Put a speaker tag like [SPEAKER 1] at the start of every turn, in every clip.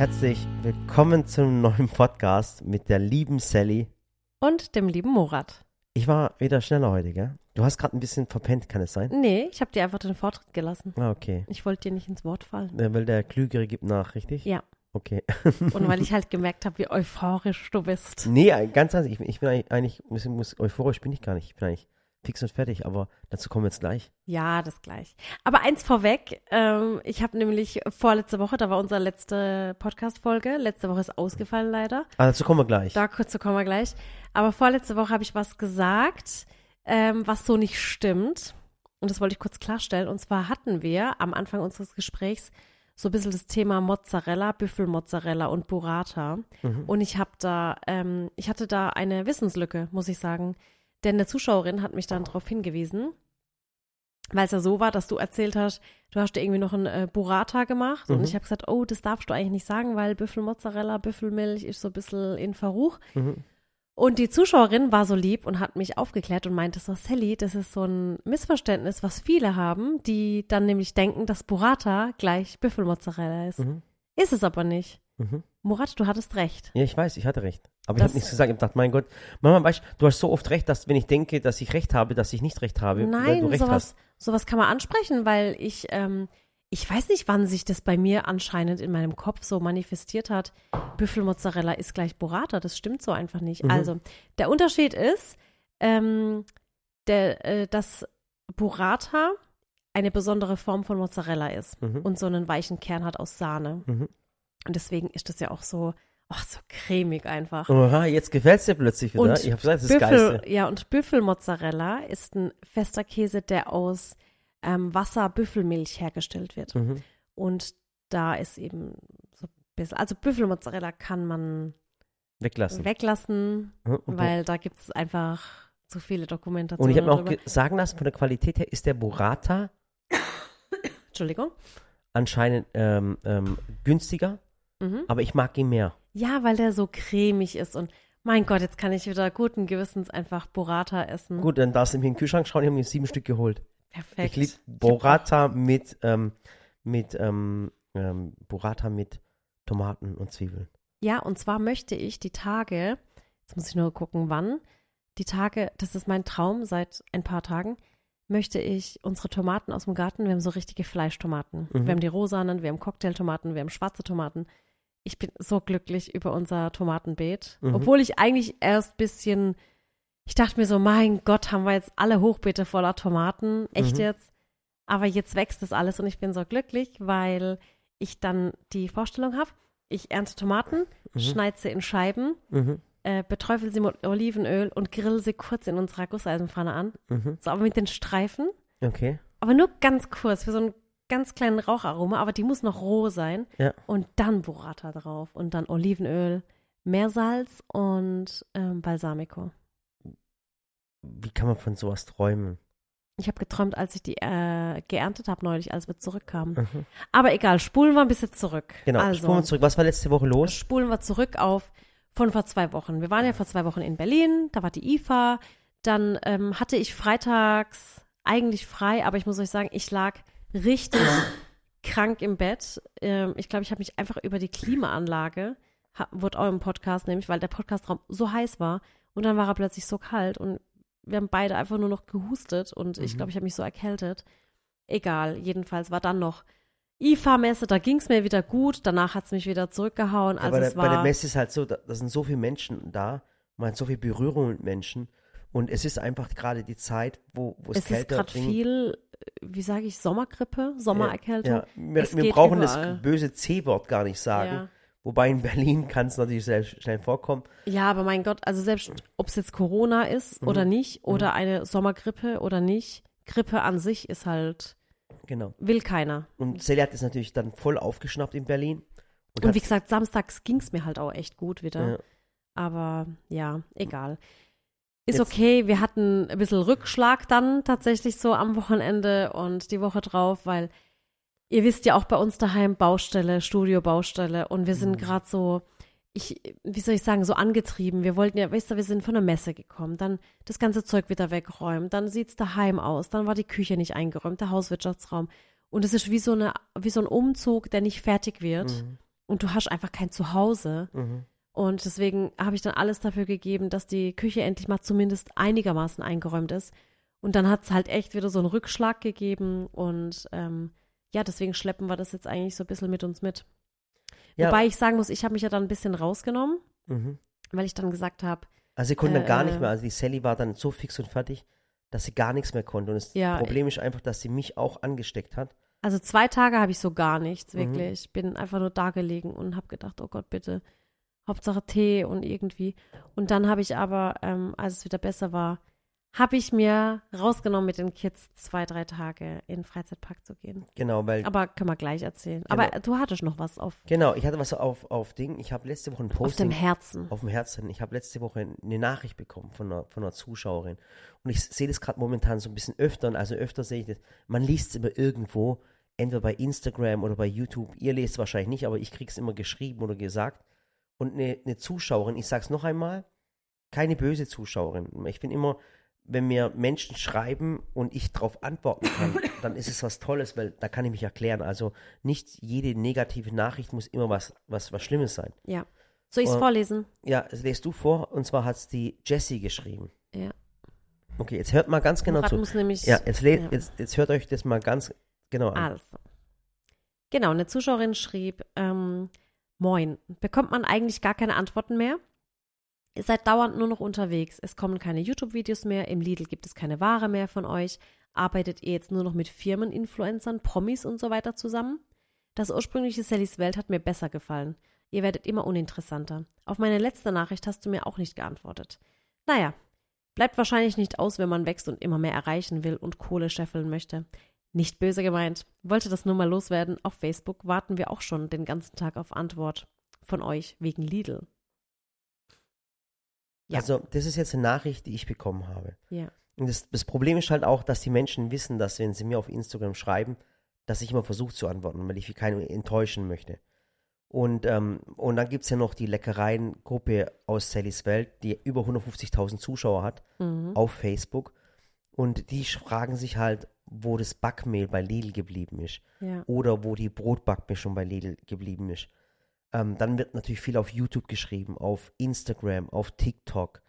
[SPEAKER 1] herzlich willkommen zum neuen Podcast mit der lieben Sally.
[SPEAKER 2] Und dem lieben Murat.
[SPEAKER 1] Ich war wieder schneller heute, gell? Du hast gerade ein bisschen verpennt, kann es sein?
[SPEAKER 2] Nee, ich habe dir einfach den Vortritt gelassen.
[SPEAKER 1] Ah, okay.
[SPEAKER 2] Ich wollte dir nicht ins Wort fallen.
[SPEAKER 1] Äh, Weil der Klügere gibt nach, richtig?
[SPEAKER 2] Ja.
[SPEAKER 1] Okay.
[SPEAKER 2] Und weil ich halt gemerkt habe, wie euphorisch du bist.
[SPEAKER 1] Nee, ganz ehrlich, ich, bin- ich bin eigentlich, eigentlich muss, euphorisch bin ich gar nicht. Ich bin eigentlich fix und fertig, aber dazu kommen wir jetzt gleich.
[SPEAKER 2] Ja, das gleich. Aber eins vorweg, ähm, ich habe nämlich vorletzte Woche, da war unsere letzte Podcast-Folge, letzte Woche ist ausgefallen leider.
[SPEAKER 1] Ah, dazu kommen wir gleich.
[SPEAKER 2] Da kurz kommen wir gleich. Aber vorletzte Woche habe ich was gesagt, ähm, was so nicht stimmt. Und das wollte ich kurz klarstellen. Und zwar hatten wir am Anfang unseres Gesprächs so ein bisschen das Thema Mozzarella, Büffelmozzarella und Burrata.
[SPEAKER 1] Mhm.
[SPEAKER 2] Und ich habe da, ähm, ich hatte da eine Wissenslücke, muss ich sagen. Denn eine Zuschauerin hat mich dann darauf hingewiesen, weil es ja so war, dass du erzählt hast, du hast dir irgendwie noch ein äh, Burrata gemacht. Und
[SPEAKER 1] Mhm.
[SPEAKER 2] ich habe gesagt, oh, das darfst du eigentlich nicht sagen, weil Büffelmozzarella, Büffelmilch ist so ein bisschen in Verruch.
[SPEAKER 1] Mhm.
[SPEAKER 2] Und die Zuschauerin war so lieb und hat mich aufgeklärt und meinte so, Sally, das ist so ein Missverständnis, was viele haben, die dann nämlich denken, dass Burrata gleich Büffelmozzarella ist.
[SPEAKER 1] Mhm.
[SPEAKER 2] Ist es aber nicht.
[SPEAKER 1] Mhm.
[SPEAKER 2] Murat, du hattest recht.
[SPEAKER 1] Ja, ich weiß, ich hatte recht. Aber ich
[SPEAKER 2] Das-
[SPEAKER 1] habe nichts gesagt. Ich habe gedacht, mein Gott, Mama, weißt du hast so oft recht, dass wenn ich denke, dass ich recht habe, dass ich nicht recht habe,
[SPEAKER 2] Nein,
[SPEAKER 1] recht
[SPEAKER 2] sowas,
[SPEAKER 1] hast.
[SPEAKER 2] sowas kann man ansprechen, weil ich, ähm, ich weiß nicht, wann sich das bei mir anscheinend in meinem Kopf so manifestiert hat. Büffelmozzarella ist gleich Burrata, das stimmt so einfach nicht.
[SPEAKER 1] Mhm.
[SPEAKER 2] Also, der Unterschied ist, ähm, der, äh, dass Burrata eine besondere Form von Mozzarella ist
[SPEAKER 1] Mhm.
[SPEAKER 2] und so einen weichen Kern hat aus Sahne.
[SPEAKER 1] Mhm.
[SPEAKER 2] Und deswegen ist das ja auch so, ach, so cremig einfach.
[SPEAKER 1] Oha, jetzt gefällt's dir plötzlich wieder.
[SPEAKER 2] Und
[SPEAKER 1] ich habe gesagt, das ist
[SPEAKER 2] Büffel,
[SPEAKER 1] Geilste.
[SPEAKER 2] ja, und Büffelmozzarella ist ein fester Käse, der aus ähm, Wasser-Büffelmilch hergestellt wird.
[SPEAKER 1] Mhm.
[SPEAKER 2] Und da ist eben so ein bisschen, also Büffelmozzarella kann man
[SPEAKER 1] Weglassen.
[SPEAKER 2] weglassen,
[SPEAKER 1] Mhm.
[SPEAKER 2] Weil da gibt es einfach zu viele Dokumentationen.
[SPEAKER 1] und ich habe mir auch sagen lassen, von der Qualität her ist der Burrata
[SPEAKER 2] Entschuldigung.
[SPEAKER 1] anscheinend ähm, ähm, günstiger,
[SPEAKER 2] Mhm.
[SPEAKER 1] aber ich mag ihn mehr.
[SPEAKER 2] Ja, weil der so cremig ist und mein Gott, jetzt kann ich wieder guten Gewissens einfach Burrata essen.
[SPEAKER 1] Gut, dann darfst du mir in den Kühlschrank schauen, ich habe mir sieben Stück geholt.
[SPEAKER 2] Perfekt.
[SPEAKER 1] Ich liebe Burrata mit, ähm, mit ähm, ähm, Burrata mit Tomaten und Zwiebeln.
[SPEAKER 2] Ja, und zwar möchte ich die Tage, jetzt muss ich nur gucken, wann, die Tage, das ist mein Traum seit ein paar Tagen, möchte ich unsere Tomaten aus dem Garten, wir haben so richtige Fleischtomaten.
[SPEAKER 1] Mhm.
[SPEAKER 2] Wir haben die rosanen, wir haben Cocktailtomaten, wir haben schwarze Tomaten. Ich bin so glücklich über unser Tomatenbeet,
[SPEAKER 1] Mhm.
[SPEAKER 2] obwohl ich eigentlich erst bisschen, ich dachte mir so, mein Gott, haben wir jetzt alle Hochbeete voller Tomaten, echt
[SPEAKER 1] Mhm.
[SPEAKER 2] jetzt? Aber jetzt wächst das alles und ich bin so glücklich, weil ich dann die Vorstellung habe, ich ernte Tomaten,
[SPEAKER 1] Mhm.
[SPEAKER 2] schneide sie in Scheiben,
[SPEAKER 1] Mhm.
[SPEAKER 2] äh, beträufel sie mit Olivenöl und grill sie kurz in unserer Gusseisenpfanne an.
[SPEAKER 1] Mhm.
[SPEAKER 2] So, aber mit den Streifen.
[SPEAKER 1] Okay.
[SPEAKER 2] Aber nur ganz kurz, für so einen ganz kleinen Raucharoma, aber die muss noch roh sein.
[SPEAKER 1] Ja.
[SPEAKER 2] Und dann Burrata drauf und dann Olivenöl, Meersalz und ähm, Balsamico.
[SPEAKER 1] Wie kann man von sowas träumen?
[SPEAKER 2] Ich habe geträumt, als ich die äh, geerntet habe neulich, als wir zurückkamen.
[SPEAKER 1] Mhm.
[SPEAKER 2] Aber egal, spulen wir ein bisschen zurück.
[SPEAKER 1] Genau,
[SPEAKER 2] also,
[SPEAKER 1] spulen wir zurück. Was war letzte Woche los?
[SPEAKER 2] spulen wir zurück auf von vor zwei Wochen. Wir waren ja vor zwei Wochen in Berlin, da war die IFA. Dann ähm, hatte ich freitags eigentlich frei, aber ich muss euch sagen, ich lag richtig krank im Bett. Ähm, ich glaube, ich habe mich einfach über die Klimaanlage, wurde auch im Podcast nämlich, weil der Podcastraum so heiß war und dann war er plötzlich so kalt und wir haben beide einfach nur noch gehustet und ich
[SPEAKER 1] Mhm.
[SPEAKER 2] glaube, ich habe mich so erkältet. Egal, jedenfalls war dann noch IFA-Messe, da ging es mir wieder gut, danach hat es mich wieder zurückgehauen. Also
[SPEAKER 1] Aber
[SPEAKER 2] es
[SPEAKER 1] bei der
[SPEAKER 2] war,
[SPEAKER 1] Messe ist halt so, da, da sind so viele Menschen da, man hat so viel Berührung mit Menschen und es ist einfach gerade die Zeit, wo, wo es,
[SPEAKER 2] es ist
[SPEAKER 1] kälter
[SPEAKER 2] gerade
[SPEAKER 1] dringend-
[SPEAKER 2] viel, wie sage ich, Sommergrippe, Sommererkältung.
[SPEAKER 1] Ja, wir, wir brauchen
[SPEAKER 2] überall.
[SPEAKER 1] das böse C-Wort gar nicht sagen.
[SPEAKER 2] Ja.
[SPEAKER 1] Wobei in Berlin kann es natürlich sehr schnell vorkommen.
[SPEAKER 2] Ja, aber mein Gott, also selbst ob es jetzt Corona ist
[SPEAKER 1] Mhm.
[SPEAKER 2] oder nicht, oder eine Sommergrippe oder nicht, Grippe an sich ist halt,
[SPEAKER 1] Genau.
[SPEAKER 2] will keiner.
[SPEAKER 1] Und Sally hat es natürlich dann voll aufgeschnappt in Berlin.
[SPEAKER 2] Und
[SPEAKER 1] hat-
[SPEAKER 2] wie gesagt, samstags ging es mir halt auch echt gut wieder.
[SPEAKER 1] Ja.
[SPEAKER 2] Aber ja, egal. Ist
[SPEAKER 1] Jetzt-
[SPEAKER 2] okay, wir hatten ein bisschen Rückschlag dann tatsächlich so am Wochenende und die Woche drauf, weil ihr wisst ja auch bei uns daheim Baustelle, Studio Baustelle und wir sind
[SPEAKER 1] Mhm.
[SPEAKER 2] gerade so, ich, wie soll ich sagen, so angetrieben. Wir wollten ja, weißt du, wir sind von der Messe gekommen, dann das ganze Zeug wieder wegräumen, dann sieht's daheim aus, dann war die Küche nicht eingeräumt, der Hauswirtschaftsraum. Und es ist wie so eine, wie so ein Umzug, der nicht fertig wird.
[SPEAKER 1] Mhm.
[SPEAKER 2] und du hast einfach kein Zuhause.
[SPEAKER 1] Mhm.
[SPEAKER 2] Und deswegen habe ich dann alles dafür gegeben, dass die Küche endlich mal zumindest einigermaßen eingeräumt ist. Und dann hat es halt echt wieder so einen Rückschlag gegeben. Und ähm, ja, deswegen schleppen wir das jetzt eigentlich so ein bisschen mit uns mit.
[SPEAKER 1] Ja.
[SPEAKER 2] Wobei ich sagen muss, ich habe mich ja dann ein bisschen rausgenommen,
[SPEAKER 1] Mhm.
[SPEAKER 2] weil ich dann gesagt habe,
[SPEAKER 1] Also sie konnte dann gar
[SPEAKER 2] Äh,
[SPEAKER 1] nicht mehr. Also die Sally war dann so fix und fertig, dass sie gar nichts mehr konnte. Und das
[SPEAKER 2] Ja,
[SPEAKER 1] Problem ist einfach, dass sie mich auch angesteckt hat.
[SPEAKER 2] also zwei Tage habe ich so gar nichts,
[SPEAKER 1] Mhm.
[SPEAKER 2] wirklich. Ich bin einfach nur da gelegen und habe gedacht, oh Gott, bitte, Hauptsache Tee und irgendwie. Und dann habe ich aber, ähm, als es wieder besser war, habe ich mir rausgenommen, mit den Kids zwei, drei Tage in den Freizeitpark zu gehen.
[SPEAKER 1] Genau, weil
[SPEAKER 2] Aber können wir gleich erzählen.
[SPEAKER 1] Genau.
[SPEAKER 2] Aber du hattest noch was auf,
[SPEAKER 1] Genau, ich hatte was auf, auf Ding. Ich habe letzte Woche ein
[SPEAKER 2] auf
[SPEAKER 1] Posting
[SPEAKER 2] dem Herzen.
[SPEAKER 1] auf dem Herzen. Ich habe letzte Woche eine Nachricht bekommen von einer, von einer Zuschauerin. Und ich sehe das gerade momentan so ein bisschen öfter. Also öfter sehe ich das. Man liest es immer irgendwo, entweder bei Instagram oder bei YouTube. Ihr lest es wahrscheinlich nicht, aber ich kriege es immer geschrieben oder gesagt. Und eine, eine Zuschauerin, ich sage es noch einmal, keine böse Zuschauerin. Ich bin immer, wenn mir Menschen schreiben und ich darauf antworten kann, dann ist es was Tolles, weil da kann ich mich erklären. Also nicht jede negative Nachricht muss immer was, was, was Schlimmes sein.
[SPEAKER 2] Ja. Soll ich es vorlesen?
[SPEAKER 1] Ja, das lest du vor und zwar hat es die Jessie geschrieben.
[SPEAKER 2] Ja.
[SPEAKER 1] Okay, jetzt hört mal ganz genau
[SPEAKER 2] Murat
[SPEAKER 1] zu.
[SPEAKER 2] muss nämlich.
[SPEAKER 1] Ja, jetzt,
[SPEAKER 2] ja.
[SPEAKER 1] Jetzt, jetzt hört euch das mal ganz genau an.
[SPEAKER 2] Also. Genau, eine Zuschauerin schrieb, ähm, Moin, bekommt man eigentlich gar keine Antworten mehr? Ihr seid dauernd nur noch unterwegs. Es kommen keine YouTube-Videos mehr. Im Lidl gibt es keine Ware mehr von euch. Arbeitet ihr jetzt nur noch mit Firmeninfluencern, Promis und so weiter zusammen? Das ursprüngliche Sallys Welt hat mir besser gefallen. Ihr werdet immer uninteressanter. Auf meine letzte Nachricht hast du mir auch nicht geantwortet. Naja, bleibt wahrscheinlich nicht aus, wenn man wächst und immer mehr erreichen will und Kohle scheffeln möchte. Nicht böse gemeint. Wollte das nur mal loswerden. Auf Facebook warten wir auch schon den ganzen Tag auf Antwort von euch wegen Lidl. Ja.
[SPEAKER 1] Also, das ist jetzt eine Nachricht, die ich bekommen habe.
[SPEAKER 2] Ja.
[SPEAKER 1] Und das, das Problem ist halt auch, dass die Menschen wissen, dass wenn sie mir auf Instagram schreiben, dass ich immer versuche zu antworten, weil ich keinen enttäuschen möchte. Und, ähm, und dann gibt es ja noch die Leckereien-Gruppe aus Sallys Welt, die über 150.000 Zuschauer hat
[SPEAKER 2] Mhm.
[SPEAKER 1] auf Facebook. Und die fragen sich halt, wo das Backmehl bei Lidl geblieben ist.
[SPEAKER 2] Ja.
[SPEAKER 1] oder wo die Brotbackmischung bei Lidl geblieben ist. Ähm, dann wird natürlich viel auf YouTube geschrieben, auf Instagram, auf TikTok,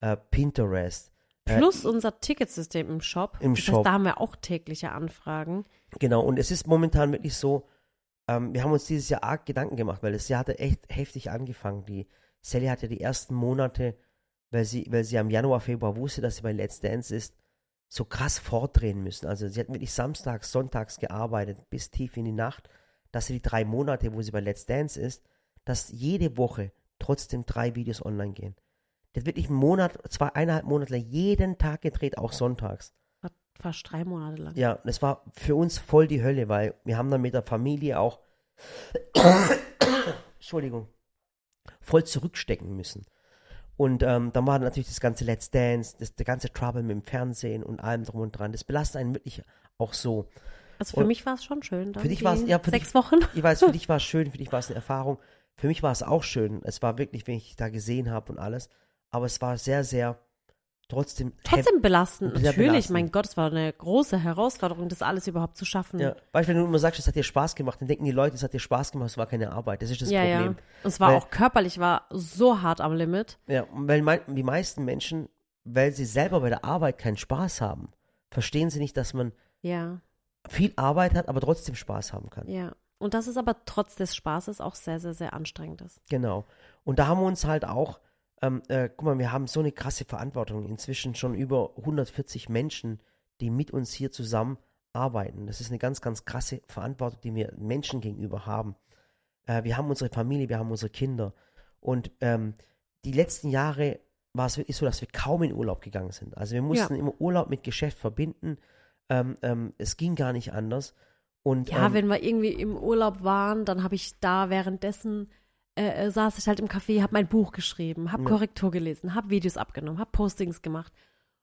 [SPEAKER 1] äh, Pinterest. Äh,
[SPEAKER 2] Plus unser Ticketsystem im Shop.
[SPEAKER 1] Im
[SPEAKER 2] das
[SPEAKER 1] Shop.
[SPEAKER 2] Heißt, da haben wir auch tägliche Anfragen.
[SPEAKER 1] Genau, und es ist momentan wirklich so, ähm, wir haben uns dieses Jahr arg Gedanken gemacht, weil das Jahr hatte echt heftig angefangen. Die Sally hat ja die ersten Monate, weil sie, weil sie am Januar, Februar wusste, dass sie bei Let's Dance ist, so krass vordrehen müssen. Also sie hat wirklich samstags, sonntags gearbeitet, bis tief in die Nacht, dass sie die drei Monate, wo sie bei Let's Dance ist, dass jede Woche trotzdem drei Videos online gehen. Das wird wirklich einen Monat, zwei, eineinhalb Monate lang jeden Tag gedreht, auch sonntags.
[SPEAKER 2] Fast drei Monate lang.
[SPEAKER 1] Ja, das war für uns voll die Hölle, weil wir haben dann mit der Familie auch, Entschuldigung, voll zurückstecken müssen. Und ähm, dann war natürlich das ganze Let's Dance, das, der ganze Trouble mit dem Fernsehen und allem drum und dran. Das belastet einen wirklich auch so.
[SPEAKER 2] Also für
[SPEAKER 1] Und-
[SPEAKER 2] mich war es schon schön.
[SPEAKER 1] Für dich
[SPEAKER 2] die
[SPEAKER 1] war's- ja, für
[SPEAKER 2] sechs
[SPEAKER 1] dich-
[SPEAKER 2] Wochen.
[SPEAKER 1] Ich weiß, für dich war es schön, für dich war es eine Erfahrung. Für mich war es auch schön. Es war wirklich, wenn ich da gesehen habe und alles. Aber es war sehr, sehr trotzdem.
[SPEAKER 2] Trotzdem belastend, natürlich.
[SPEAKER 1] belastend.
[SPEAKER 2] Mein Gott, es war eine große Herausforderung, das alles überhaupt zu schaffen.
[SPEAKER 1] Ja, weil wenn du immer sagst, es hat dir Spaß gemacht, dann denken die Leute, es hat dir Spaß gemacht, es war keine Arbeit. Das ist das
[SPEAKER 2] ja, ja.
[SPEAKER 1] Problem.
[SPEAKER 2] Und es war
[SPEAKER 1] Weil-
[SPEAKER 2] auch körperlich, war so hart am Limit.
[SPEAKER 1] Ja, weil mei- die meisten Menschen, weil sie selber bei der Arbeit keinen Spaß haben, verstehen sie nicht, dass man
[SPEAKER 2] Ja,
[SPEAKER 1] viel Arbeit hat, aber trotzdem Spaß haben kann.
[SPEAKER 2] ja. Und das ist aber trotz des Spaßes auch sehr, sehr, sehr anstrengend ist.
[SPEAKER 1] Genau. Und da haben wir uns halt auch, ähm, äh, guck mal, wir haben so eine krasse Verantwortung. Inzwischen schon über 140 Menschen, die mit uns hier zusammen arbeiten. Das ist eine ganz, ganz krasse Verantwortung, die wir Menschen gegenüber haben. Äh, wir haben unsere Familie, wir haben unsere Kinder. Und ähm, die letzten Jahre war es wirklich so, dass wir kaum in Urlaub gegangen sind. Also wir mussten immer Urlaub mit Geschäft verbinden. Ähm, ähm, es ging gar nicht anders. Und,
[SPEAKER 2] Ja,
[SPEAKER 1] ähm,
[SPEAKER 2] wenn wir irgendwie im Urlaub waren, dann habe ich da währenddessen äh, äh, saß ich halt im Café, habe mein Buch geschrieben, habe
[SPEAKER 1] Ja.
[SPEAKER 2] Korrektur gelesen, habe Videos abgenommen, habe Postings gemacht.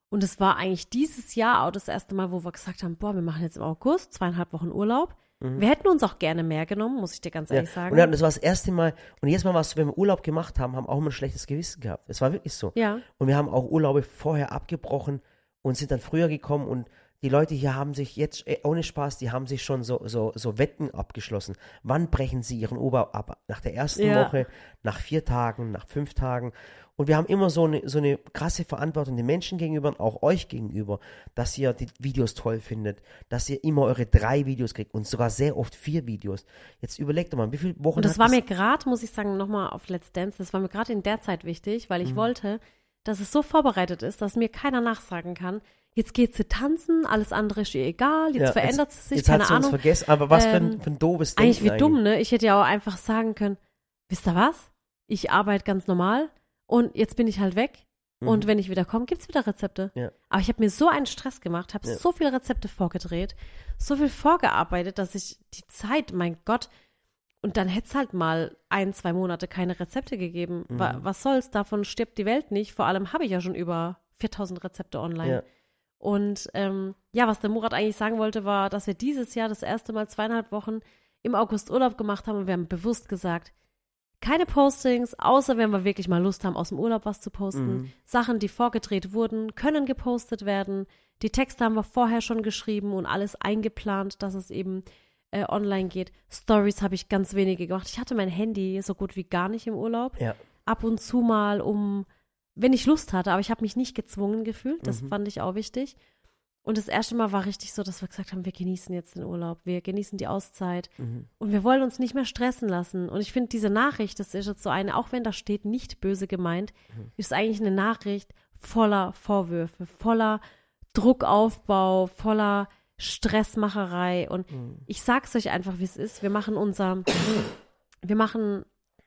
[SPEAKER 2] Und es war eigentlich dieses Jahr auch das erste Mal, wo wir gesagt haben, boah, wir machen jetzt im August zweieinhalb Wochen Urlaub. Wir hätten uns auch gerne mehr genommen, muss ich dir ganz
[SPEAKER 1] Mhm. Ja.
[SPEAKER 2] ehrlich sagen.
[SPEAKER 1] Und ja, das war das erste Mal. Und jedes Mal, was wir im Urlaub gemacht haben, haben auch immer ein schlechtes Gewissen gehabt. Es war wirklich so.
[SPEAKER 2] ja,
[SPEAKER 1] Und wir haben auch Urlaube vorher abgebrochen und sind dann früher gekommen und die Leute hier haben sich jetzt, äh, ohne Spaß, die haben sich schon so, so, so Wetten abgeschlossen. Wann brechen sie ihren Urlaub ab? Nach der ersten
[SPEAKER 2] Ja.
[SPEAKER 1] Woche, nach vier Tagen, nach fünf Tagen. Und wir haben immer so eine, so eine krasse Verantwortung den Menschen gegenüber und auch euch gegenüber, dass ihr die Videos toll findet, dass ihr immer eure drei Videos kriegt und sogar sehr oft vier Videos. Jetzt überlegt doch mal, wie viele Wochen
[SPEAKER 2] Und das war mir gerade, muss ich sagen, nochmal auf Let's Dance, das war mir gerade in der Zeit wichtig, weil ich
[SPEAKER 1] Mhm.
[SPEAKER 2] wollte, dass es so vorbereitet ist, dass mir keiner nachsagen kann, jetzt geht sie tanzen, alles andere ist ihr egal, jetzt
[SPEAKER 1] Ja,
[SPEAKER 2] verändert sie sich,
[SPEAKER 1] Jetzt
[SPEAKER 2] keine
[SPEAKER 1] hat sie uns
[SPEAKER 2] Ahnung.
[SPEAKER 1] vergessen, aber was für, ein,
[SPEAKER 2] Ähm,
[SPEAKER 1] für ein doofes
[SPEAKER 2] Eigentlich
[SPEAKER 1] Denken
[SPEAKER 2] wie dumm, ne? Ich hätte ja auch einfach sagen können, wisst ihr was? Ich arbeite ganz normal und jetzt bin ich halt weg.
[SPEAKER 1] Mhm.
[SPEAKER 2] Und wenn ich wieder komme, gibt's wieder Rezepte.
[SPEAKER 1] Ja.
[SPEAKER 2] Aber ich habe mir so einen Stress gemacht, habe
[SPEAKER 1] Ja.
[SPEAKER 2] so viele Rezepte vorgedreht, so viel vorgearbeitet, dass ich die Zeit, mein Gott, und dann hätte es halt mal ein, zwei Monate keine Rezepte gegeben.
[SPEAKER 1] Mhm.
[SPEAKER 2] Wa was soll's? Davon stirbt die Welt nicht. Vor allem habe ich ja schon über 4000 Rezepte online. Und ähm, ja, was der Murat eigentlich sagen wollte, war, dass wir dieses Jahr das erste Mal zweieinhalb Wochen im August Urlaub gemacht haben und wir haben bewusst gesagt, keine Postings, außer wenn wir wirklich mal Lust haben, aus dem Urlaub was zu posten.
[SPEAKER 1] Mhm.
[SPEAKER 2] Sachen, die vorgedreht wurden, können gepostet werden. Die Texte haben wir vorher schon geschrieben und alles eingeplant, dass es eben äh, online geht. Stories habe ich ganz wenige gemacht. Ich hatte mein Handy so gut wie gar nicht im Urlaub.
[SPEAKER 1] Ja.
[SPEAKER 2] Ab und zu mal, um, wenn ich Lust hatte, aber ich habe mich nicht gezwungen gefühlt. Das
[SPEAKER 1] Mhm.
[SPEAKER 2] fand ich auch wichtig. Und das erste Mal war richtig so, dass wir gesagt haben, wir genießen jetzt den Urlaub, wir genießen die Auszeit
[SPEAKER 1] Mhm.
[SPEAKER 2] und wir wollen uns nicht mehr stressen lassen. Und ich finde diese Nachricht, das ist jetzt so eine, auch wenn da steht, nicht böse gemeint,
[SPEAKER 1] Mhm.
[SPEAKER 2] ist eigentlich eine Nachricht voller Vorwürfe, voller Druckaufbau, voller Stressmacherei. Und
[SPEAKER 1] Mhm.
[SPEAKER 2] ich sag's euch einfach, wie es ist. Wir machen unser, wir machen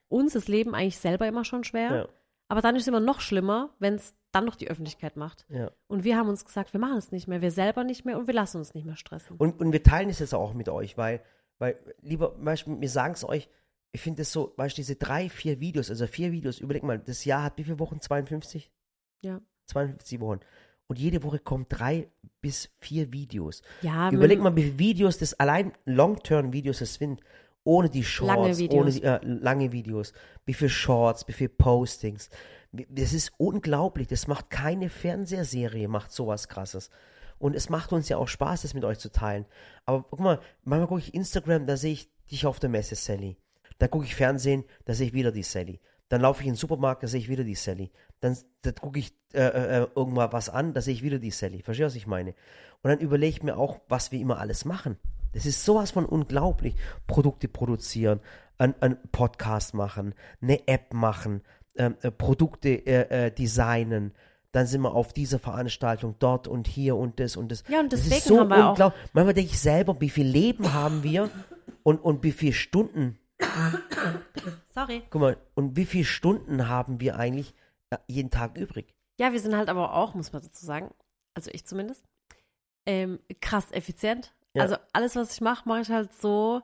[SPEAKER 2] uns das Leben eigentlich selber immer schon schwer.
[SPEAKER 1] Ja.
[SPEAKER 2] Aber dann ist es immer noch schlimmer, wenn es dann noch die Öffentlichkeit macht.
[SPEAKER 1] Ja.
[SPEAKER 2] Und wir haben uns gesagt, wir machen es nicht mehr, wir selber nicht mehr und wir lassen uns nicht mehr stressen.
[SPEAKER 1] Und, und wir teilen es jetzt auch mit euch, weil, weil lieber, wir sagen es euch, ich finde es so, weißt du, diese drei, vier Videos, also vier Videos, überleg mal, das Jahr hat wie viele Wochen? 52?
[SPEAKER 2] Ja.
[SPEAKER 1] 52 Wochen. Und jede Woche kommen drei bis vier Videos.
[SPEAKER 2] Ja,
[SPEAKER 1] Überleg mal, wie viele Videos das allein Long-Term-Videos es sind. Ohne die Shorts,
[SPEAKER 2] Lange Videos.
[SPEAKER 1] ohne die äh, lange Videos. Wie viele Shorts, wie viele Postings. Das ist unglaublich. Das macht keine Fernsehserie, macht sowas krasses. Und es macht uns ja auch Spaß, das mit euch zu teilen. Aber guck mal, manchmal gucke ich Instagram, da sehe ich dich auf der Messe, Sally. Dann gucke ich Fernsehen, da sehe ich wieder die Sally. Dann laufe ich in den Supermarkt, da sehe ich wieder die Sally. Dann, dann gucke ich äh, äh, irgendwann was an, da sehe ich wieder die Sally. Verstehst du, was ich meine? Und dann überlege ich mir auch, was wir immer alles machen. Das ist sowas von unglaublich. Produkte produzieren, ein, ein Podcast machen, eine App machen, ähm, äh, Produkte äh, äh, designen. Dann sind wir auf dieser Veranstaltung dort und hier und das und das.
[SPEAKER 2] Ja, und
[SPEAKER 1] das
[SPEAKER 2] deswegen
[SPEAKER 1] ist so
[SPEAKER 2] haben wir auch-
[SPEAKER 1] unglaublich. Manchmal denke ich selber, wie viel Leben haben wir und, und wie viele Stunden
[SPEAKER 2] Sorry.
[SPEAKER 1] Guck mal, und wie viele Stunden haben wir eigentlich äh, jeden Tag übrig?
[SPEAKER 2] Ja, wir sind halt aber auch, muss man dazu sagen, also ich zumindest, ähm, krass effizient.
[SPEAKER 1] Ja.
[SPEAKER 2] Also alles, was ich mache, mache ich halt so,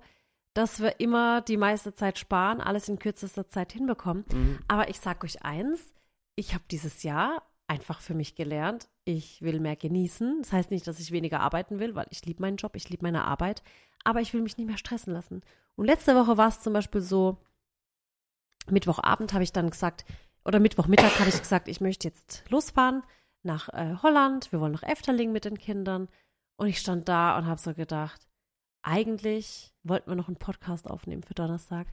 [SPEAKER 2] dass wir immer die meiste Zeit sparen, alles in kürzester Zeit hinbekommen.
[SPEAKER 1] Mhm.
[SPEAKER 2] Aber ich sag euch eins, ich habe dieses Jahr einfach für mich gelernt, ich will mehr genießen. Das heißt nicht, dass ich weniger arbeiten will, weil ich liebe meinen Job, ich liebe meine Arbeit, aber ich will mich nicht mehr stressen lassen. Und letzte Woche war es zum Beispiel so, Mittwochabend habe ich dann gesagt, oder Mittwochmittag habe ich gesagt, ich möchte jetzt losfahren nach äh, Holland, wir wollen nach Efteling mit den Kindern. Und ich stand da und habe so gedacht, eigentlich wollten wir noch einen Podcast aufnehmen für Donnerstag,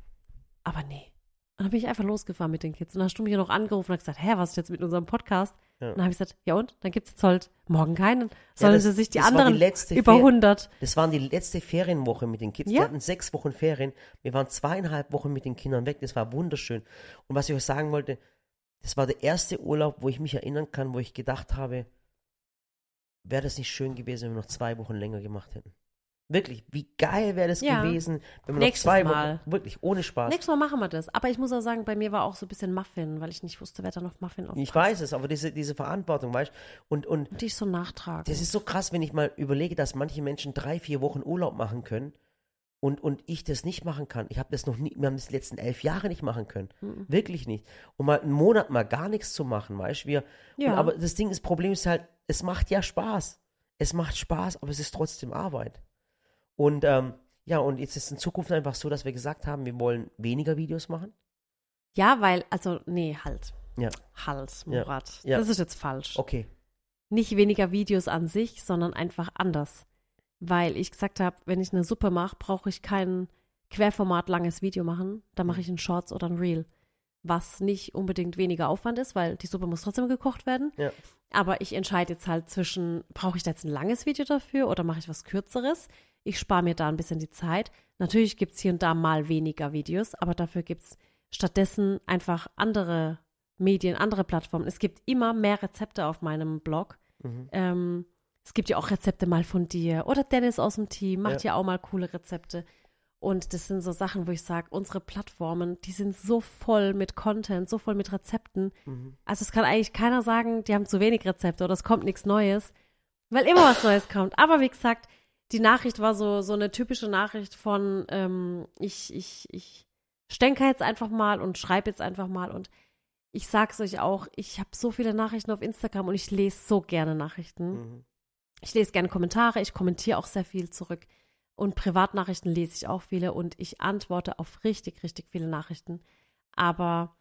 [SPEAKER 2] aber nee. Und dann bin ich einfach losgefahren mit den Kids. Und dann hast du mich noch angerufen und gesagt, hä, was ist jetzt mit unserem Podcast?
[SPEAKER 1] Ja.
[SPEAKER 2] Und dann habe ich gesagt, ja und? Dann gibt es jetzt halt morgen keinen. Sollen
[SPEAKER 1] das-
[SPEAKER 2] sie sich die
[SPEAKER 1] die
[SPEAKER 2] anderen
[SPEAKER 1] letzte
[SPEAKER 2] über
[SPEAKER 1] Fer-
[SPEAKER 2] 100.
[SPEAKER 1] Das waren die letzte Ferienwoche mit den Kids.
[SPEAKER 2] Ja.
[SPEAKER 1] Wir hatten sechs Wochen Ferien. Wir waren zweieinhalb Wochen mit den Kindern weg. Das war wunderschön. Und was ich euch sagen wollte, das war der erste Urlaub, wo ich mich erinnern kann, wo ich gedacht habe, wäre das nicht schön gewesen, wenn wir noch zwei Wochen länger gemacht hätten. Wirklich, wie geil wäre das
[SPEAKER 2] Ja.
[SPEAKER 1] gewesen, wenn wir
[SPEAKER 2] Nächstes
[SPEAKER 1] noch zwei
[SPEAKER 2] Mal.
[SPEAKER 1] Wochen, wirklich, ohne Spaß.
[SPEAKER 2] Nächstes Mal machen wir das. Aber ich muss auch sagen, bei mir war auch so ein bisschen Muffin, weil ich nicht wusste, wer da noch Muffin auf.
[SPEAKER 1] Ich weiß es, aber diese, diese Verantwortung, weißt und, und
[SPEAKER 2] Und die ich so nachtrage.
[SPEAKER 1] Das ist so krass, wenn ich mal überlege, dass manche Menschen drei, vier Wochen Urlaub machen können und, und ich das nicht machen kann. Ich habe das noch nie, wir haben das die letzten elf Jahre nicht machen können.
[SPEAKER 2] Mhm.
[SPEAKER 1] Wirklich nicht. Und mal einen Monat mal gar nichts zu machen, weißt du? Wir,
[SPEAKER 2] Ja.
[SPEAKER 1] und, aber das Ding, das Problem ist halt, es macht ja Spaß. Es macht Spaß, aber es ist trotzdem Arbeit. Und ähm, ja, und jetzt ist in Zukunft einfach so, dass wir gesagt haben, wir wollen weniger Videos machen.
[SPEAKER 2] Ja, weil, also, nee, halt.
[SPEAKER 1] Ja.
[SPEAKER 2] Halt. Murat.
[SPEAKER 1] Ja.
[SPEAKER 2] Das ist jetzt falsch.
[SPEAKER 1] Okay.
[SPEAKER 2] nicht weniger Videos an sich, sondern einfach anders. Weil ich gesagt habe, wenn ich eine Suppe mache, brauche ich kein Querformat langes Video machen. Da mache ich ein Shorts oder ein Reel. Was nicht unbedingt weniger Aufwand ist, weil die Suppe muss trotzdem gekocht werden.
[SPEAKER 1] Ja.
[SPEAKER 2] Aber ich entscheide jetzt halt zwischen, brauche ich da jetzt ein langes Video dafür oder mache ich was Kürzeres? Ich spare mir da ein bisschen die Zeit. Natürlich gibt es hier und da mal weniger Videos, aber dafür gibt es stattdessen einfach andere Medien, andere Plattformen. Es gibt immer mehr Rezepte auf meinem Blog.
[SPEAKER 1] Mhm.
[SPEAKER 2] Ähm, es gibt ja auch Rezepte mal von dir oder Dennis aus dem Team macht ja,
[SPEAKER 1] Ja.
[SPEAKER 2] auch mal coole Rezepte. Und das sind so Sachen, wo ich sage, unsere Plattformen, die sind so voll mit Content, so voll mit Rezepten.
[SPEAKER 1] Mhm.
[SPEAKER 2] Also es kann eigentlich keiner sagen, die haben zu wenig Rezepte oder es kommt nichts Neues, weil immer was Neues kommt. Aber wie gesagt, die Nachricht war so, so eine typische Nachricht von, ähm, ich, ich, ich stänker jetzt einfach mal und schreibe jetzt einfach mal und ich sag's euch auch, ich habe so viele Nachrichten auf Instagram und ich lese so gerne Nachrichten.
[SPEAKER 1] Mhm.
[SPEAKER 2] Ich lese gerne Kommentare, ich kommentiere auch sehr viel zurück. Und Privatnachrichten lese ich auch viele und ich antworte auf richtig, richtig viele Nachrichten. Aber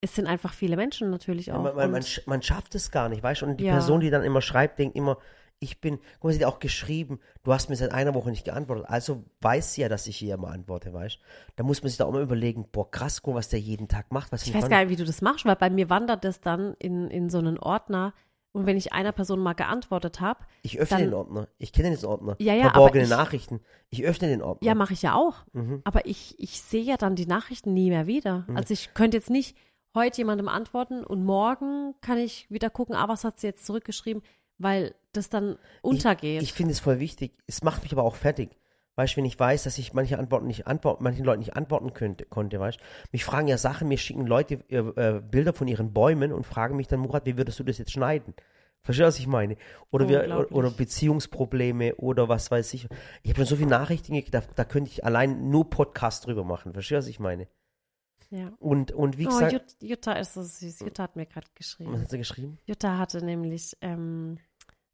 [SPEAKER 2] es sind einfach viele Menschen natürlich
[SPEAKER 1] Ja,
[SPEAKER 2] auch.
[SPEAKER 1] man, man, man, man schafft es gar nicht, weißt du? Und die
[SPEAKER 2] Ja.
[SPEAKER 1] Person, die dann immer schreibt, denkt immer, ich bin, guck mal, sie hat auch geschrieben, du hast mir seit einer Woche nicht geantwortet, also weiß sie ja, dass ich ihr immer antworte, weißt du? Da muss man sich da auch mal überlegen, boah, krass, guck mal, was der jeden Tag macht. Was
[SPEAKER 2] ich weiß gar nicht, wie du das machst, weil bei mir wandert das dann in, in so einen Ordner. Und wenn ich einer Person mal geantwortet habe,
[SPEAKER 1] Ich öffne
[SPEAKER 2] Dann-
[SPEAKER 1] den Ordner. Ich kenne den Ordner.
[SPEAKER 2] Ja, ja,
[SPEAKER 1] Verborgene
[SPEAKER 2] aber ich-
[SPEAKER 1] Nachrichten. Ich öffne den Ordner.
[SPEAKER 2] ja, mache ich ja auch.
[SPEAKER 1] Mhm.
[SPEAKER 2] Aber ich, ich sehe ja dann die Nachrichten nie mehr wieder. Also ich könnte jetzt nicht heute jemandem antworten und morgen kann ich wieder gucken, ah, was hat sie jetzt zurückgeschrieben, weil das dann untergeht.
[SPEAKER 1] Ich finde es voll wichtig. Es macht mich aber auch fertig. Weißt du, wenn ich weiß, dass ich manche Antworten nicht antworten, manchen Leuten nicht antworten könnte, konnte, weißt du? Mich fragen ja Sachen, mir schicken Leute äh, äh, Bilder von ihren Bäumen und fragen mich dann, Murat, wie würdest du das jetzt schneiden? Verstehst du, was ich meine? Oder, wir, oder Beziehungsprobleme oder was weiß ich. Ich habe schon so viele Nachrichten gekriegt, da, könnte ich allein nur Podcast drüber machen. Verstehst du, was ich meine?
[SPEAKER 2] ja.
[SPEAKER 1] Und, und wie
[SPEAKER 2] Oh,
[SPEAKER 1] gesagt,
[SPEAKER 2] Jut, Jutta ist so süß. Jutta hat mir gerade
[SPEAKER 1] was
[SPEAKER 2] geschrieben.
[SPEAKER 1] hat sie geschrieben?
[SPEAKER 2] Jutta hatte nämlich ähm,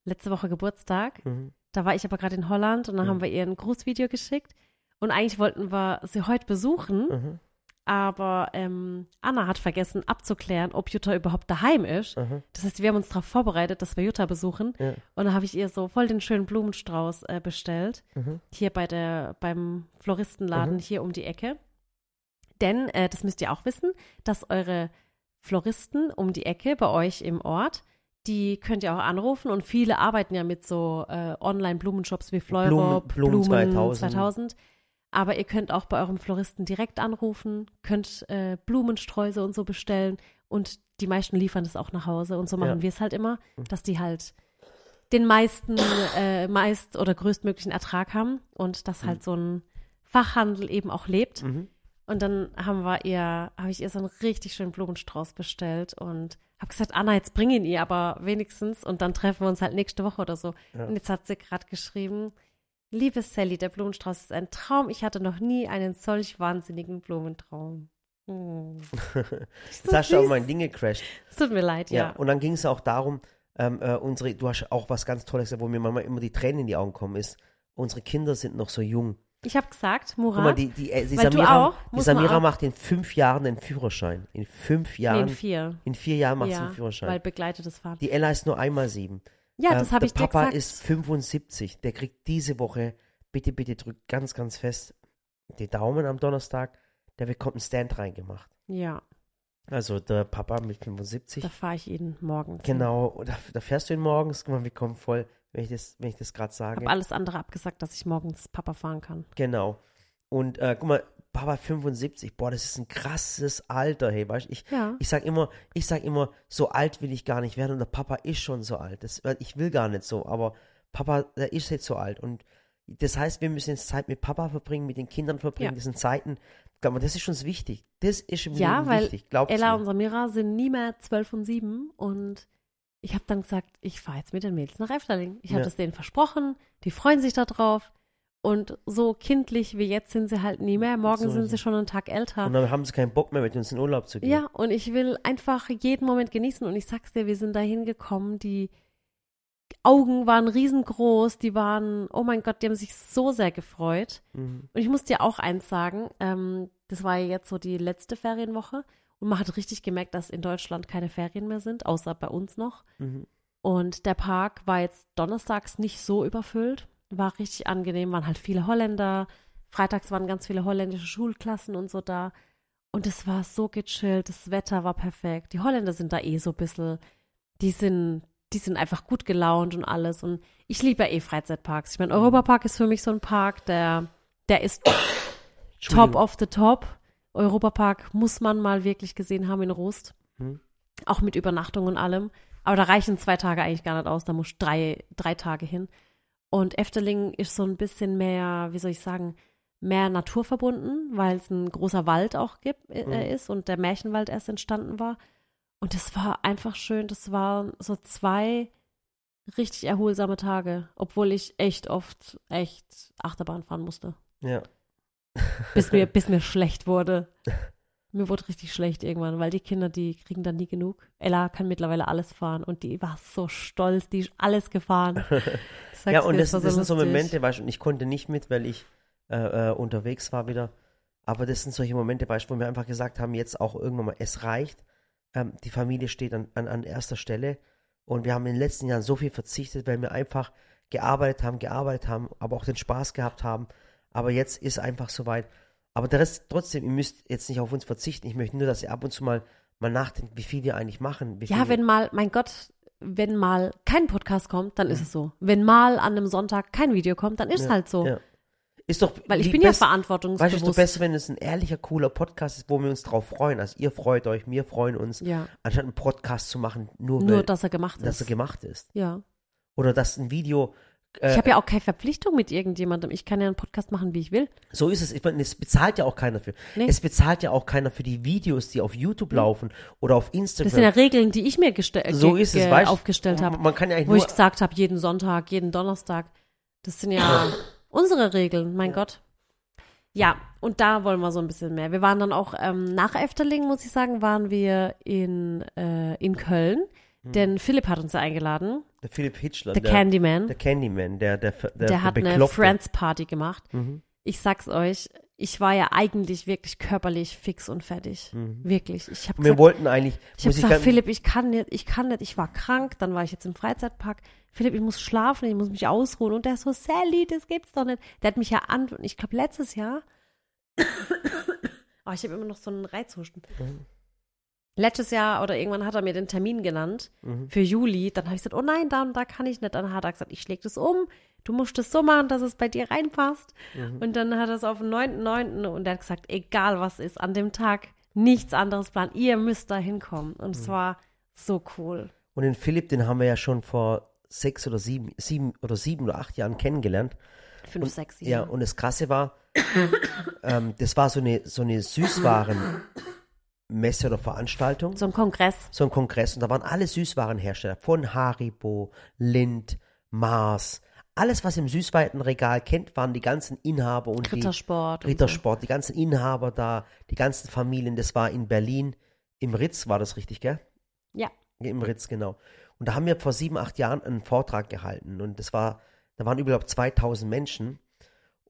[SPEAKER 2] letzte Woche Geburtstag.
[SPEAKER 1] Mhm.
[SPEAKER 2] Da war ich aber gerade in Holland und dann
[SPEAKER 1] Mhm.
[SPEAKER 2] haben wir ihr ein Grußvideo geschickt. Und eigentlich wollten wir sie heute besuchen,
[SPEAKER 1] Mhm.
[SPEAKER 2] aber ähm, Anna hat vergessen abzuklären, ob Jutta überhaupt daheim ist.
[SPEAKER 1] Mhm.
[SPEAKER 2] Das heißt, wir haben uns darauf vorbereitet, dass wir Jutta besuchen.
[SPEAKER 1] Ja.
[SPEAKER 2] Und dann habe ich ihr so voll den schönen Blumenstrauß äh, bestellt.
[SPEAKER 1] Mhm.
[SPEAKER 2] Hier bei der, beim Floristenladen
[SPEAKER 1] Mhm.
[SPEAKER 2] hier um die Ecke. Denn, äh, das müsst ihr auch wissen, dass eure Floristen um die Ecke bei euch im Ort, die könnt ihr auch anrufen und viele arbeiten ja mit so äh, Online-Blumenshops wie Fleurop,
[SPEAKER 1] Blumen- Blumen 2000.
[SPEAKER 2] 2000. Aber ihr könnt auch bei eurem Floristen direkt anrufen, könnt äh, Blumensträuße und so bestellen und die meisten liefern das auch nach Hause und so machen
[SPEAKER 1] Ja.
[SPEAKER 2] wir es halt immer, dass die halt den meisten, äh, meist oder größtmöglichen Ertrag haben und dass halt so ein Fachhandel eben auch lebt.
[SPEAKER 1] Mhm.
[SPEAKER 2] Und dann haben wir ihr, habe ich ihr so einen richtig schönen Blumenstrauß bestellt und habe gesagt, Anna, jetzt bring ihn ihr aber wenigstens und dann treffen wir uns halt nächste Woche oder so.
[SPEAKER 1] Ja.
[SPEAKER 2] Und jetzt hat sie gerade geschrieben, liebe Sally, der Blumenstrauß ist ein Traum. Ich hatte noch nie einen solch wahnsinnigen Blumentraum. Hm.
[SPEAKER 1] Jetzt hast du auch mein Ding gecrashed.
[SPEAKER 2] Es tut mir leid,
[SPEAKER 1] Ja,
[SPEAKER 2] ja.
[SPEAKER 1] und dann ging es auch darum, ähm, äh, unsere, du hast auch was ganz Tolles gesagt, wo mir manchmal immer die Tränen in die Augen kommen, ist, unsere Kinder sind noch so jung.
[SPEAKER 2] Ich habe gesagt,
[SPEAKER 1] Guck mal,
[SPEAKER 2] Murat,
[SPEAKER 1] die, die, äh, die Samira,
[SPEAKER 2] auch,
[SPEAKER 1] die Samira macht in fünf Jahren den Führerschein. In fünf
[SPEAKER 2] nee,
[SPEAKER 1] Jahren,
[SPEAKER 2] in vier.
[SPEAKER 1] in vier Jahren macht sie
[SPEAKER 2] Ja,
[SPEAKER 1] den Führerschein.
[SPEAKER 2] weil begleitetes Fahren.
[SPEAKER 1] die Ella ist nur einmal sieben.
[SPEAKER 2] Ja,
[SPEAKER 1] Ähm,
[SPEAKER 2] das habe ich
[SPEAKER 1] Der
[SPEAKER 2] dir
[SPEAKER 1] Papa
[SPEAKER 2] gesagt.
[SPEAKER 1] ist 75, der kriegt diese Woche, bitte, bitte drückt ganz, ganz fest die Daumen am Donnerstag, der bekommt einen Stand reingemacht.
[SPEAKER 2] ja,
[SPEAKER 1] Also der Papa mit 75.
[SPEAKER 2] da fahre ich ihn morgen.
[SPEAKER 1] Genau, da, da fährst du ihn morgens, guck mal, wir kommen voll, wenn ich das, wenn ich das gerade
[SPEAKER 2] Ich
[SPEAKER 1] sage.
[SPEAKER 2] habe alles andere abgesagt, dass ich morgens Papa fahren kann.
[SPEAKER 1] Genau. Und äh, guck mal, Papa 75, boah, das ist ein krasses Alter, hey, weißt ich,
[SPEAKER 2] Ja.
[SPEAKER 1] ich sag immer, ich sag immer, so alt will ich gar nicht werden und der Papa ist schon so alt. Das, ich will gar nicht so, aber Papa, der ist jetzt so alt und das heißt, wir müssen jetzt Zeit mit Papa verbringen, mit den Kindern verbringen,
[SPEAKER 2] Ja.
[SPEAKER 1] das sind Zeiten, glaub mal, das ist uns wichtig. Das ist im
[SPEAKER 2] Ja, weil
[SPEAKER 1] wichtig, glaubst
[SPEAKER 2] Ella
[SPEAKER 1] du?
[SPEAKER 2] und Samira sind nie mehr zwölf und sieben und ich habe dann gesagt, ich fahre jetzt mit den Mädels nach Efteling. Ich habe
[SPEAKER 1] Ja.
[SPEAKER 2] das denen versprochen, die freuen sich darauf und so kindlich wie jetzt sind sie halt nie mehr. Morgen
[SPEAKER 1] So
[SPEAKER 2] sind sie schon einen Tag älter.
[SPEAKER 1] Und dann haben sie keinen Bock mehr, mit uns in Urlaub zu gehen.
[SPEAKER 2] Ja, und ich will einfach jeden Moment genießen. Und ich sag's dir, wir sind da hingekommen, die Augen waren riesengroß, die waren, oh mein Gott, die haben sich so sehr gefreut.
[SPEAKER 1] Mhm.
[SPEAKER 2] Und ich muss dir auch eins sagen, ähm, das war ja jetzt so die letzte Ferienwoche und man hat richtig gemerkt, dass in Deutschland keine Ferien mehr sind, außer bei uns noch.
[SPEAKER 1] Mhm.
[SPEAKER 2] Und der Park war jetzt donnerstags nicht so überfüllt, war richtig angenehm, waren halt viele Holländer. Freitags waren ganz viele holländische Schulklassen und so da. Und es war so gechillt, das Wetter war perfekt. Die Holländer sind da eh so ein bisschen, die sind, die sind einfach gut gelaunt und alles. Und ich liebe ja eh Freizeitparks. Ich meine, Europapark ist für mich so ein Park, der, der ist top of the top. Europapark muss man mal wirklich gesehen haben in Rust.
[SPEAKER 1] Hm.
[SPEAKER 2] Auch mit Übernachtung und allem. Aber da reichen zwei Tage eigentlich gar nicht aus. Da muss ich drei, drei Tage hin. Und Efteling ist so ein bisschen mehr, wie soll ich sagen, mehr naturverbunden, weil es ein großer Wald auch gibt, äh,
[SPEAKER 1] Mhm.
[SPEAKER 2] ist und der Märchenwald erst entstanden war. Und das war einfach schön. Das waren so zwei richtig erholsame Tage, obwohl ich echt oft echt Achterbahn fahren musste.
[SPEAKER 1] Ja.
[SPEAKER 2] Bis mir, bis mir schlecht wurde. Mir wurde richtig schlecht irgendwann, weil die Kinder, die kriegen dann nie genug. Ella kann mittlerweile alles fahren und die war so stolz, die ist alles gefahren.
[SPEAKER 1] Ja, und das, das sind so. Momente, weißt du, und ich konnte nicht mit, weil ich äh, äh, unterwegs war wieder. Aber das sind solche Momente, weißt du, wo wir einfach gesagt haben, jetzt auch irgendwann mal, es reicht. Ähm, die Familie steht an, an, an erster Stelle. Und wir haben in den letzten Jahren so viel verzichtet, weil wir einfach gearbeitet haben, gearbeitet haben, aber auch den Spaß gehabt haben. Aber jetzt ist einfach soweit. Aber der Rest, trotzdem, ihr müsst jetzt nicht auf uns verzichten. Ich möchte nur, dass ihr ab und zu mal, mal nachdenkt, wie viel wir eigentlich machen.
[SPEAKER 2] Ja, wenn mal, mein Gott, wenn mal kein Podcast kommt, dann ist es so. Wenn mal an einem Sonntag kein Video kommt, dann ist es
[SPEAKER 1] Ja,
[SPEAKER 2] halt so.
[SPEAKER 1] ja. Ist doch
[SPEAKER 2] Weil ich bin ja
[SPEAKER 1] best- Weißt du, es ist
[SPEAKER 2] verantwortungsbewusst.
[SPEAKER 1] doch besser, wenn es ein ehrlicher, cooler Podcast ist, wo wir uns drauf freuen. Also ihr freut euch, wir freuen uns,
[SPEAKER 2] ja,
[SPEAKER 1] anstatt einen Podcast zu machen, nur,
[SPEAKER 2] nur,
[SPEAKER 1] weil,
[SPEAKER 2] dass er gemacht
[SPEAKER 1] dass
[SPEAKER 2] ist.
[SPEAKER 1] er gemacht ist.
[SPEAKER 2] ja.
[SPEAKER 1] Oder dass ein Video,
[SPEAKER 2] Ich habe ja auch keine Verpflichtung mit irgendjemandem. Ich kann ja einen Podcast machen, wie ich will.
[SPEAKER 1] so ist es. Ich meine, es bezahlt ja auch keiner für.
[SPEAKER 2] Nee.
[SPEAKER 1] Es bezahlt ja auch keiner für die Videos, die auf YouTube laufen oder auf Instagram.
[SPEAKER 2] Das sind ja Regeln, die ich mir geste-
[SPEAKER 1] so
[SPEAKER 2] ge-
[SPEAKER 1] ist es, weißt
[SPEAKER 2] aufgestellt habe.
[SPEAKER 1] Man kann ja eigentlich
[SPEAKER 2] Wo ich gesagt habe, jeden Sonntag, jeden Donnerstag. Das sind ja unsere Regeln, mein Gott. Ja, und da wollen wir so ein bisschen mehr. Wir waren dann auch ähm, nach Efteling, muss ich sagen, waren wir in, äh, in Köln.
[SPEAKER 1] Hm.
[SPEAKER 2] Denn Philipp hat uns ja eingeladen.
[SPEAKER 1] Der Philipp Hitchler,
[SPEAKER 2] The
[SPEAKER 1] der,
[SPEAKER 2] Candyman.
[SPEAKER 1] der Candyman, der, der, der,
[SPEAKER 2] Der,
[SPEAKER 1] der
[SPEAKER 2] hat eine
[SPEAKER 1] Bekloppte.
[SPEAKER 2] Friends Party gemacht.
[SPEAKER 1] Mhm.
[SPEAKER 2] Ich sag's euch, ich war ja eigentlich wirklich körperlich fix und fertig. Wirklich. Ich habe
[SPEAKER 1] Und wir
[SPEAKER 2] gesagt,
[SPEAKER 1] wollten eigentlich,
[SPEAKER 2] ich habe gesagt, Philipp, ich kann nicht, ich kann nicht, ich war krank, dann war ich jetzt im Freizeitpark. Philipp, ich muss schlafen, ich muss mich ausruhen. Und der so, Sally, das gibt's doch nicht. Der hat mich ja an, ich glaube letztes Jahr, oh, ich habe immer noch so einen Reizhusten.
[SPEAKER 1] Mhm.
[SPEAKER 2] Letztes Jahr oder irgendwann hat er mir den Termin genannt
[SPEAKER 1] Mhm.
[SPEAKER 2] für Juli. Dann habe ich gesagt, oh nein, da und da kann ich nicht. Dann hat er gesagt, ich schläge das um. Du musst es so machen, dass es bei dir reinpasst.
[SPEAKER 1] Mhm.
[SPEAKER 2] Und dann hat er es auf den 9.9. und er hat gesagt, egal was ist, an dem Tag nichts anderes planen. Ihr müsst da hinkommen. Und
[SPEAKER 1] Mhm.
[SPEAKER 2] es war so cool.
[SPEAKER 1] Und den Philipp, den haben wir ja schon vor sechs oder sieben, sieben oder sieben oder acht Jahren kennengelernt.
[SPEAKER 2] Fünf,
[SPEAKER 1] Und,
[SPEAKER 2] sechs, sieben.
[SPEAKER 1] Ja, und das Krasse war, ähm, das war so eine, so eine Süßwarenmesse oder Veranstaltung,
[SPEAKER 2] so ein Kongress.
[SPEAKER 1] so ein Kongress. Und da waren alle Süßwarenhersteller von Haribo, Lind, Mars. Alles, was im Süßwarenregal kennt, waren die ganzen Inhaber und die
[SPEAKER 2] Rittersport. und
[SPEAKER 1] Rittersport, die ganzen Inhaber da, die ganzen Familien. Das war in Berlin, im Ritz war das richtig, gell?
[SPEAKER 2] So. Ja.
[SPEAKER 1] Ja, Im Ritz, genau. Und da haben wir vor sieben, acht Jahren einen Vortrag gehalten. Und das war, da waren überhaupt 2000 Menschen.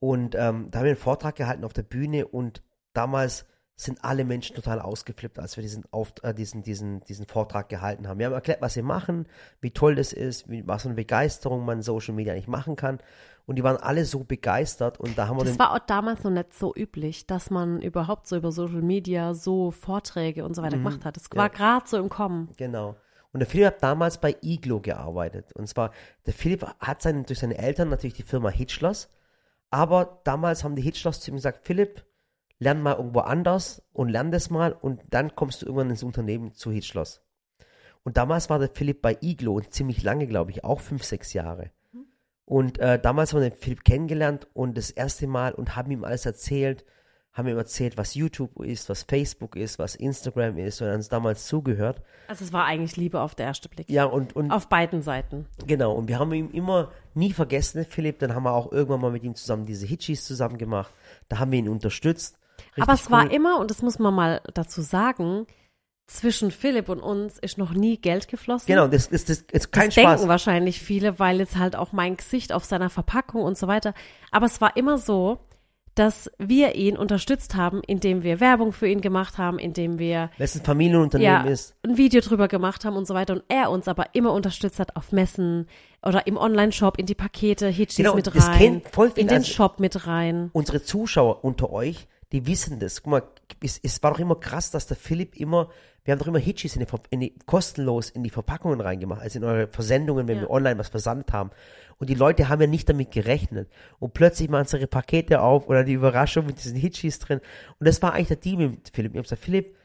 [SPEAKER 1] Und ähm, da haben wir einen Vortrag gehalten auf der Bühne. Und damals sind alle Menschen total ausgeflippt, als wir diesen, auf, äh, diesen, diesen, diesen Vortrag gehalten haben. Wir haben erklärt, was wir machen, wie toll das ist, wie, was für eine Begeisterung man Social Media nicht machen kann. Und die waren alle so begeistert. Und da haben wir
[SPEAKER 2] Das war auch damals noch nicht so üblich, dass man überhaupt so über Social Media so Vorträge und so weiter gemacht hat. Das war gerade so im Kommen.
[SPEAKER 1] Genau. Und der Philipp hat damals bei Iglo gearbeitet. Und zwar, der Philipp hat seine, durch seine Eltern natürlich die Firma Hitchlers. Aber damals haben die Hitchlers zu ihm gesagt, Philipp, lern mal irgendwo anders und lern das mal und dann kommst du irgendwann ins Unternehmen zu Hitchlers. Und damals war der Philipp bei Iglo und ziemlich lange, glaube ich, auch fünf, sechs Jahre. Und äh, damals haben wir den Philipp kennengelernt und das erste Mal und haben ihm alles erzählt, haben ihm erzählt, was YouTube ist, was Facebook ist, was Instagram ist und er hat uns damals zugehört.
[SPEAKER 2] Also es war eigentlich Liebe auf den ersten Blick.
[SPEAKER 1] Ja, und, und
[SPEAKER 2] Auf beiden Seiten.
[SPEAKER 1] Genau, und wir haben ihn immer nie vergessen, Philipp. Dann haben wir auch irgendwann mal mit ihm zusammen diese Hitchis zusammen gemacht. Da haben wir ihn unterstützt.
[SPEAKER 2] Aber es war
[SPEAKER 1] cool.
[SPEAKER 2] immer, und das muss man mal dazu sagen, zwischen Philipp und uns ist noch nie Geld geflossen.
[SPEAKER 1] Genau, das ist das, ist kein
[SPEAKER 2] das
[SPEAKER 1] Spaß.
[SPEAKER 2] denken wahrscheinlich viele, weil jetzt halt auch mein Gesicht auf seiner Verpackung und so weiter. Aber es war immer so, dass wir ihn unterstützt haben, indem wir Werbung für ihn gemacht haben, indem wir
[SPEAKER 1] Weil es ein Familienunternehmen
[SPEAKER 2] ja,
[SPEAKER 1] ist.
[SPEAKER 2] ein Video drüber gemacht haben und so weiter und er uns aber immer unterstützt hat auf Messen oder im Online-Shop in die Pakete, Hitchis
[SPEAKER 1] Genau,
[SPEAKER 2] mit
[SPEAKER 1] das
[SPEAKER 2] rein, in den
[SPEAKER 1] als-
[SPEAKER 2] Shop mit rein.
[SPEAKER 1] Unsere Zuschauer unter euch, die wissen das. Guck mal, es, es war doch immer krass, dass der Philipp immer, wir haben doch immer Hitchis in die, in die, kostenlos in die Verpackungen reingemacht, also in eure Versendungen, wenn
[SPEAKER 2] Ja.
[SPEAKER 1] wir online was versandt haben. Und die Leute haben ja nicht damit gerechnet. Und plötzlich machen sie ihre Pakete auf oder die Überraschung mit diesen Hitchis drin. Und das war eigentlich der Deal mit Philipp. Ich habe gesagt, Philipp,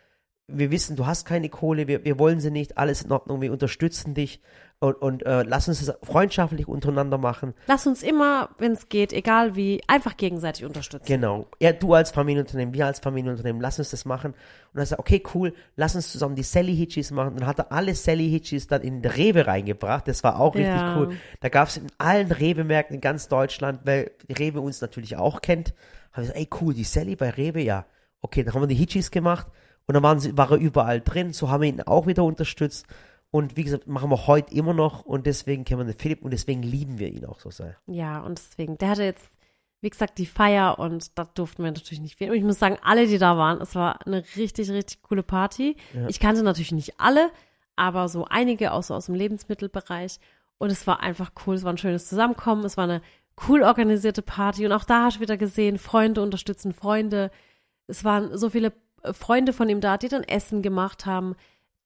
[SPEAKER 1] wir wissen, du hast keine Kohle, wir, wir wollen sie nicht, alles in Ordnung, wir unterstützen dich und, und äh, lass uns das freundschaftlich untereinander machen.
[SPEAKER 2] Lass uns immer, wenn es geht, egal wie, einfach gegenseitig unterstützen.
[SPEAKER 1] Genau. Ja, du als Familienunternehmen, wir als Familienunternehmen, lass uns das machen. Und er sagt, okay, cool, lass uns zusammen die Sally Hitchis machen. Dann hat er alle Sally Hitchis dann in Rewe reingebracht. Das war auch richtig
[SPEAKER 2] Ja.
[SPEAKER 1] cool. Da gab es in allen Rewe-Märkten in ganz Deutschland, weil Rewe uns natürlich auch kennt. Haben wir gesagt, ey cool, die Sally bei Rewe, ja. Okay, dann haben wir die Hitchis gemacht und dann waren sie, war er überall drin. So haben wir ihn auch wieder unterstützt. Und wie gesagt, machen wir heute immer noch und deswegen kennen wir den Philipp und deswegen lieben wir ihn auch so sehr.
[SPEAKER 2] Ja, und deswegen, der hatte jetzt, wie gesagt, die Feier und da durften wir natürlich nicht fehlen. Und ich muss sagen, alle, die da waren, es war eine richtig, richtig coole Party. Ich kannte natürlich nicht alle, aber so einige auch so aus dem Lebensmittelbereich. Und es war einfach cool, es war ein schönes Zusammenkommen, es war eine cool organisierte Party. Und auch da hast du wieder gesehen, Freunde unterstützen Freunde. Es waren so viele Freunde von ihm da, die dann Essen gemacht haben.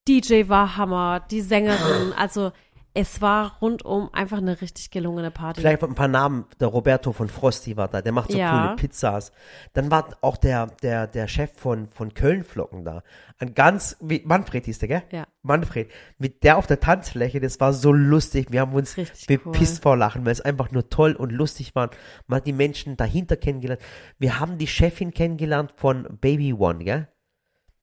[SPEAKER 2] DJ war Hammer, die Sängerin, also es war rundum einfach eine richtig gelungene Party.
[SPEAKER 1] Vielleicht ein paar Namen. Der Roberto von Frosty war da, der macht so
[SPEAKER 2] Ja.
[SPEAKER 1] coole Pizzas. Dann war auch der, der, der Chef von, von Kölnflocken da. Ein ganz, wie, Manfred hieß der, gell?
[SPEAKER 2] Ja.
[SPEAKER 1] Manfred. Mit der auf der Tanzfläche, das war so lustig. Wir haben uns
[SPEAKER 2] Richtig
[SPEAKER 1] bepisst
[SPEAKER 2] cool.
[SPEAKER 1] vor Lachen, weil es einfach nur toll und lustig war. Man hat die Menschen dahinter kennengelernt. Wir haben die Chefin kennengelernt von Baby One, gell?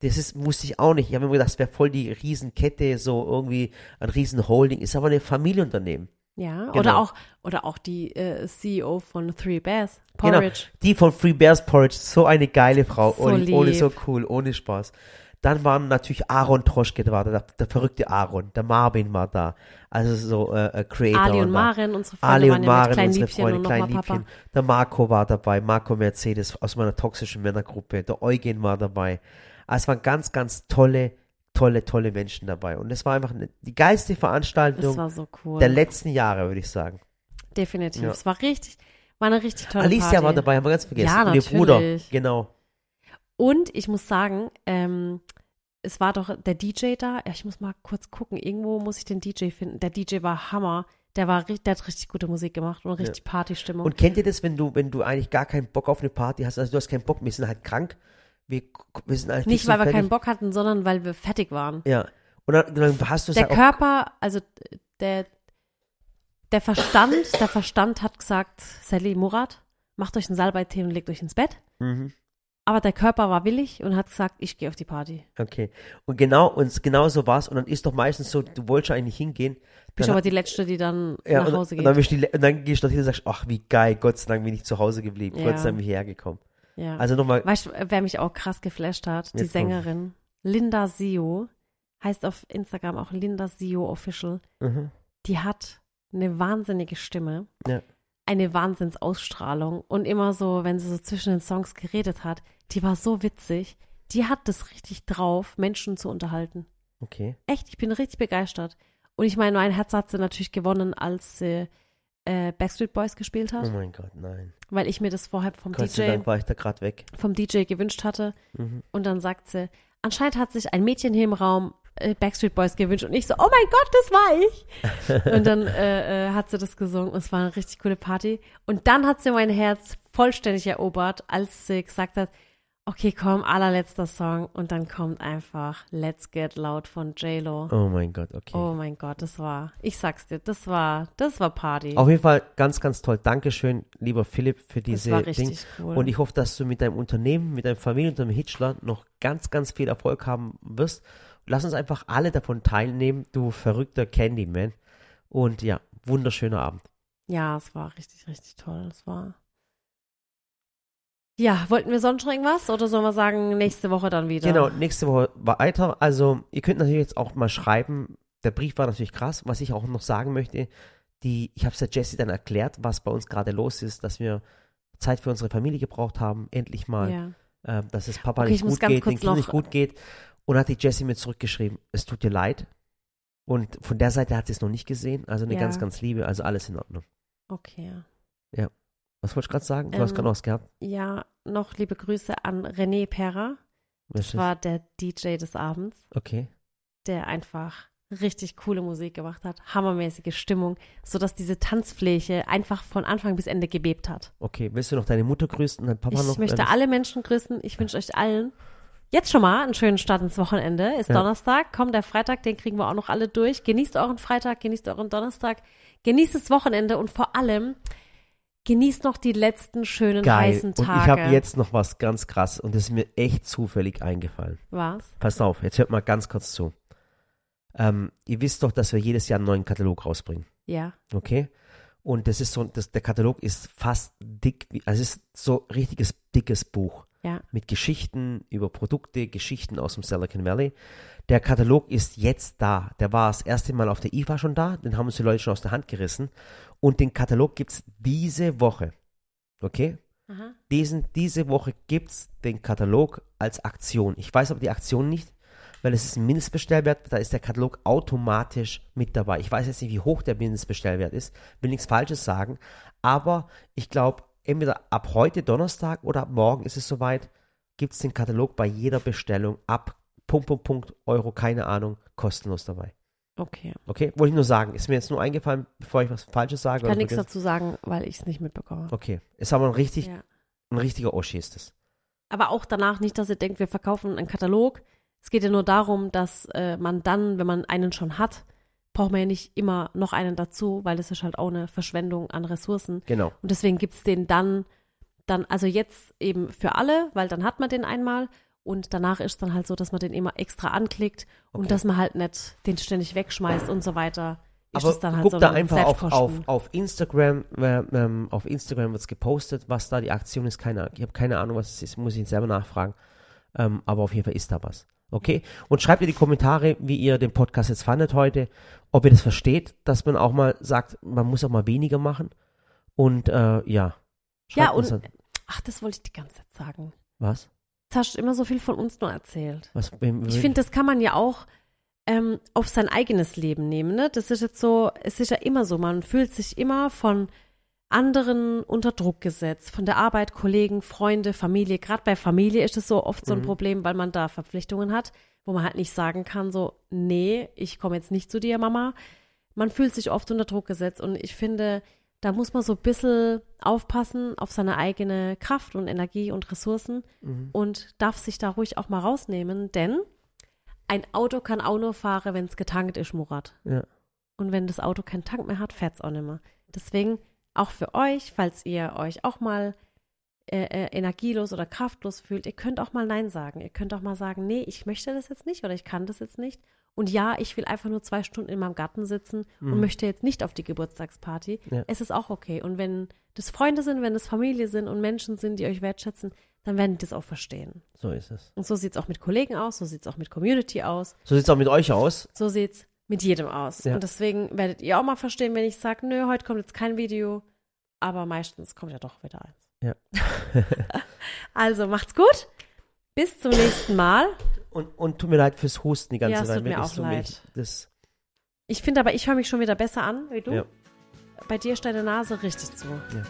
[SPEAKER 1] Das ist, wusste ich auch nicht. Ich habe mir gedacht, das wäre voll die Riesenkette, so irgendwie ein Riesenholding. Ist aber ein Familienunternehmen.
[SPEAKER 2] Ja,
[SPEAKER 1] Genau.
[SPEAKER 2] oder auch oder auch die äh, CEO von Three Bears,
[SPEAKER 1] Genau,
[SPEAKER 2] Porridge.
[SPEAKER 1] die von Free Bears Porridge, so eine geile Frau,
[SPEAKER 2] So
[SPEAKER 1] ohne, ohne so cool, ohne Spaß. Dann waren natürlich Aaron Troschke da, der, der verrückte Aaron, der Marvin war da, also so äh, äh, Creator.
[SPEAKER 2] Ali und. Maren, unsere Freunde
[SPEAKER 1] Ali und Maren,
[SPEAKER 2] kleinen
[SPEAKER 1] unsere
[SPEAKER 2] Liebchen
[SPEAKER 1] Freunde,
[SPEAKER 2] und
[SPEAKER 1] klein
[SPEAKER 2] nochmal Papa.
[SPEAKER 1] Liebchen. Der Marco war dabei, Marco Mercedes aus meiner toxischen Männergruppe, der Eugen war dabei. Also es waren ganz, ganz tolle, tolle, tolle Menschen dabei. Und es war einfach eine, die geilste Veranstaltung
[SPEAKER 2] so cool.
[SPEAKER 1] der letzten Jahre, würde ich sagen.
[SPEAKER 2] Definitiv.
[SPEAKER 1] Ja.
[SPEAKER 2] Es war richtig, war eine richtig tolle
[SPEAKER 1] Alicia
[SPEAKER 2] Party.
[SPEAKER 1] war dabei, haben wir ganz vergessen.
[SPEAKER 2] Ja,
[SPEAKER 1] und ihr Bruder,
[SPEAKER 2] natürlich.
[SPEAKER 1] genau.
[SPEAKER 2] Und ich muss sagen, ähm, es war doch der DJ da. Ja, ich muss mal kurz gucken. Irgendwo muss ich den DJ finden. Der DJ war Hammer. Der war, der hat richtig gute Musik gemacht und richtig Partystimmung.
[SPEAKER 1] Und kennt ihr das, wenn du, wenn du eigentlich gar keinen Bock auf eine Party hast? Also du hast keinen Bock, wir sind halt krank. Wir, wir sind halt
[SPEAKER 2] Nicht, weil wir
[SPEAKER 1] fertig.
[SPEAKER 2] keinen Bock hatten, sondern weil wir fertig waren.
[SPEAKER 1] Ja. Und dann, dann hast du
[SPEAKER 2] Der
[SPEAKER 1] gesagt,
[SPEAKER 2] Körper, also der, der Verstand, der Verstand hat gesagt, Sally Murat, macht euch einen Salbeitee und legt euch ins Bett.
[SPEAKER 1] mhm,
[SPEAKER 2] Aber der Körper war willig und hat gesagt, ich gehe auf die Party.
[SPEAKER 1] okay. Und genau, und genau so war's. Und dann ist doch meistens so, du wolltest eigentlich hingehen.
[SPEAKER 2] Bist aber die Letzte, die dann
[SPEAKER 1] ja,
[SPEAKER 2] nach
[SPEAKER 1] und,
[SPEAKER 2] Hause
[SPEAKER 1] und dann,
[SPEAKER 2] geht.
[SPEAKER 1] bist die, und dann gehst du dorthin und sagst, ach, wie geil, Gott sei Dank bin ich zu Hause geblieben.
[SPEAKER 2] Ja.
[SPEAKER 1] Gott sei Dank bin ich hierher gekommen.
[SPEAKER 2] Ja.
[SPEAKER 1] Also nochmal,
[SPEAKER 2] Weißt du, wer mich auch krass geflasht hat? Die
[SPEAKER 1] Jetzt komm.
[SPEAKER 2] Sängerin Linda Sio. Heißt auf Instagram auch Linda Sio Official.
[SPEAKER 1] mhm,
[SPEAKER 2] Die hat eine wahnsinnige Stimme.
[SPEAKER 1] Ja.
[SPEAKER 2] Eine Wahnsinnsausstrahlung. Und immer so, wenn sie so zwischen den Songs geredet hat, die war so witzig. Die hat das richtig drauf, Menschen zu unterhalten.
[SPEAKER 1] okay.
[SPEAKER 2] Echt, ich bin richtig begeistert. Und ich meine, mein Herz hat sie natürlich gewonnen, als sie äh, Backstreet Boys gespielt hat,
[SPEAKER 1] Oh mein Gott, nein.
[SPEAKER 2] weil ich mir das vorher vom
[SPEAKER 1] Gott
[SPEAKER 2] DJ,
[SPEAKER 1] Dank war ich da gerade weg.
[SPEAKER 2] vom DJ gewünscht hatte.
[SPEAKER 1] Mhm.
[SPEAKER 2] Und dann sagt sie, anscheinend hat sich ein Mädchen hier im Raum äh, Backstreet Boys gewünscht. Und ich so, oh mein Gott, das war ich. und dann äh, äh, hat sie das gesungen. und Es war eine richtig coole Party. Und dann hat sie mein Herz vollständig erobert, als sie gesagt hat, okay, komm, allerletzter Song. Und dann kommt einfach Let's Get Loud von J-Lo.
[SPEAKER 1] Oh mein Gott, okay.
[SPEAKER 2] Oh mein Gott, das war, ich sag's dir, das war, das war Party.
[SPEAKER 1] Auf jeden Fall ganz, ganz toll. Dankeschön, lieber Philipp, für
[SPEAKER 2] das
[SPEAKER 1] diese
[SPEAKER 2] war
[SPEAKER 1] Ding.
[SPEAKER 2] richtig cool.
[SPEAKER 1] Und ich hoffe, dass du mit deinem Unternehmen, mit deinem Familienunternehmen Hitchler noch ganz, ganz viel Erfolg haben wirst. Lass uns einfach alle davon teilnehmen, du verrückter Candyman. Und ja, wunderschöner Abend.
[SPEAKER 2] Ja, es war richtig, richtig toll. Es war. Ja, wollten wir sonst noch irgendwas oder sollen wir sagen, nächste Woche dann wieder?
[SPEAKER 1] Genau, nächste Woche weiter. Also, ihr könnt natürlich jetzt auch mal schreiben. Der Brief war natürlich krass. Was ich auch noch sagen möchte, die, ich habe es der Jessie dann erklärt, was bei uns gerade los ist, dass wir Zeit für unsere Familie gebraucht haben, endlich mal,
[SPEAKER 2] Ja.
[SPEAKER 1] äh, dass es Papa
[SPEAKER 2] Okay,
[SPEAKER 1] nicht gut geht, den Kindern nicht gut geht. Und hat die Jessie mir zurückgeschrieben, es tut dir leid. Und von der Seite hat sie es noch nicht gesehen, also eine
[SPEAKER 2] Ja.
[SPEAKER 1] ganz, ganz liebe, also alles in Ordnung.
[SPEAKER 2] Okay.
[SPEAKER 1] Was wolltest du gerade sagen? Du hast
[SPEAKER 2] Ähm,
[SPEAKER 1] gerade noch was gehabt.
[SPEAKER 2] Ja, noch liebe Grüße an René Perra. Das war der DJ des Abends,
[SPEAKER 1] Okay.
[SPEAKER 2] der einfach richtig coole Musik gemacht hat, hammermäßige Stimmung, sodass diese Tanzfläche einfach von Anfang bis Ende gebebt hat.
[SPEAKER 1] Okay, willst du noch deine Mutter grüßen und dein Papa
[SPEAKER 2] ich
[SPEAKER 1] noch?
[SPEAKER 2] möchte
[SPEAKER 1] Äh,
[SPEAKER 2] alle Menschen grüßen. Ich wünsche euch allen jetzt schon mal einen schönen Start ins Wochenende. Ist
[SPEAKER 1] Ja.
[SPEAKER 2] Donnerstag, kommt der Freitag, den kriegen wir auch noch alle durch. Genießt euren Freitag, genießt euren Donnerstag, genießt das Wochenende und vor allem genießt noch die letzten schönen
[SPEAKER 1] Geil.
[SPEAKER 2] heißen
[SPEAKER 1] Und
[SPEAKER 2] Tage.
[SPEAKER 1] ich habe jetzt noch was ganz krass und das ist mir echt zufällig eingefallen.
[SPEAKER 2] was?
[SPEAKER 1] Passt auf, jetzt hört mal ganz kurz zu. Ähm, ihr wisst doch, dass wir jedes Jahr einen neuen Katalog rausbringen.
[SPEAKER 2] Ja.
[SPEAKER 1] Okay? Und das ist so, das, der Katalog ist fast dick, wie- also es ist so richtiges dickes Buch.
[SPEAKER 2] Ja.
[SPEAKER 1] Mit Geschichten über Produkte, Geschichten aus dem Silicon Valley. Der Katalog ist jetzt da. Der war das erste Mal auf der IFA schon da. Den haben uns die Leute schon aus der Hand gerissen. Und den Katalog gibt es diese Woche. Okay?
[SPEAKER 2] Aha.
[SPEAKER 1] Diesen, diese Woche gibt es den Katalog als Aktion. Ich weiß aber die Aktion nicht, weil es ist ein Mindestbestellwert, da ist der Katalog automatisch mit dabei. Ich weiß jetzt nicht, wie hoch der Mindestbestellwert ist, will nichts Falsches sagen, aber ich glaube, entweder ab heute Donnerstag oder ab morgen ist es soweit, gibt es den Katalog bei jeder Bestellung ab Punkt, Punkt, Punkt, Euro, keine Ahnung, kostenlos dabei.
[SPEAKER 2] Okay.
[SPEAKER 1] Okay, wollte ich nur sagen. Ist mir jetzt nur eingefallen, bevor ich was Falsches sage.
[SPEAKER 2] Ich kann nichts dazu sagen, weil ich es nicht mitbekomme.
[SPEAKER 1] Okay, ist aber ein richtig,
[SPEAKER 2] Ja.
[SPEAKER 1] ein richtiger Oschi ist es.
[SPEAKER 2] Aber auch danach nicht, dass ihr denkt, wir verkaufen einen Katalog. Es geht ja nur darum, dass äh, man dann, wenn man einen schon hat, braucht man ja nicht immer noch einen dazu, weil das ist halt auch eine Verschwendung an Ressourcen.
[SPEAKER 1] Genau.
[SPEAKER 2] Und deswegen gibt es den dann, dann, also jetzt eben für alle, weil dann hat man den einmal und danach ist dann halt so, dass man den immer extra anklickt
[SPEAKER 1] Okay.
[SPEAKER 2] und dass man halt nicht den ständig wegschmeißt und so weiter. Ist
[SPEAKER 1] Aber
[SPEAKER 2] es dann halt
[SPEAKER 1] guck
[SPEAKER 2] so
[SPEAKER 1] da
[SPEAKER 2] ein
[SPEAKER 1] einfach auf, auf, auf Instagram, äh, ähm, auf Instagram wird es gepostet, was da die Aktion ist. Keine, ich habe keine Ahnung, was es ist, muss ich selber nachfragen. Ähm, aber auf jeden Fall ist da was. Okay? Und schreibt in die Kommentare, wie ihr den Podcast jetzt fandet heute, ob ihr das versteht, dass man auch mal sagt, man muss auch mal weniger machen. Und äh, ja.
[SPEAKER 2] Ja, und- Ach, das wollte ich die ganze Zeit sagen.
[SPEAKER 1] was?
[SPEAKER 2] Jetzt hast du immer so viel von uns nur erzählt.
[SPEAKER 1] was
[SPEAKER 2] Ich finde, das kann man ja auch ähm, auf sein eigenes Leben nehmen. Ne? Das ist jetzt so, es ist ja immer so, man fühlt sich immer von anderen unter Druck gesetzt, von der Arbeit, Kollegen, Freunde, Familie. Gerade bei Familie ist es so oft so ein
[SPEAKER 1] Mhm.
[SPEAKER 2] Problem, weil man da Verpflichtungen hat, wo man halt nicht sagen kann, so, nee, ich komme jetzt nicht zu dir, Mama. Man fühlt sich oft unter Druck gesetzt und ich finde, da muss man so ein bisschen aufpassen auf seine eigene Kraft und Energie und Ressourcen
[SPEAKER 1] Mhm.
[SPEAKER 2] und darf sich da ruhig auch mal rausnehmen, denn ein Auto kann auch nur fahren, wenn es getankt ist, Murat.
[SPEAKER 1] Ja.
[SPEAKER 2] Und wenn das Auto keinen Tank mehr hat, fährt es auch nicht mehr. Deswegen auch für euch, falls ihr euch auch mal äh, äh, energielos oder kraftlos fühlt, ihr könnt auch mal Nein sagen. Ihr könnt auch mal sagen, nee, ich möchte das jetzt nicht oder ich kann das jetzt nicht. Und ja, ich will einfach nur zwei Stunden in meinem Garten sitzen und
[SPEAKER 1] Mhm.
[SPEAKER 2] möchte jetzt nicht auf die Geburtstagsparty.
[SPEAKER 1] Ja.
[SPEAKER 2] Es ist auch okay. Und wenn das Freunde sind, wenn das Familie sind und Menschen sind, die euch wertschätzen, dann werden die das auch verstehen.
[SPEAKER 1] So ist es.
[SPEAKER 2] Und so sieht es auch mit Kollegen aus, so sieht es auch mit Community aus,
[SPEAKER 1] So sieht es auch mit euch aus.
[SPEAKER 2] so sieht es mit jedem aus.
[SPEAKER 1] Ja.
[SPEAKER 2] Und deswegen werdet ihr auch mal verstehen, wenn ich sage, nö, heute kommt jetzt kein Video, aber meistens kommt ja doch wieder eins.
[SPEAKER 1] Ja.
[SPEAKER 2] also macht's gut, bis zum nächsten Mal.
[SPEAKER 1] Und, und tut mir leid fürs Husten die ganze
[SPEAKER 2] Ja,
[SPEAKER 1] Zeit.
[SPEAKER 2] tut mir auch
[SPEAKER 1] so
[SPEAKER 2] leid.
[SPEAKER 1] mich- Das,
[SPEAKER 2] Ich finde aber, ich höre mich schon wieder besser an wie du.
[SPEAKER 1] Ja.
[SPEAKER 2] Bei dir ist deine Nase richtig zu.
[SPEAKER 1] ja.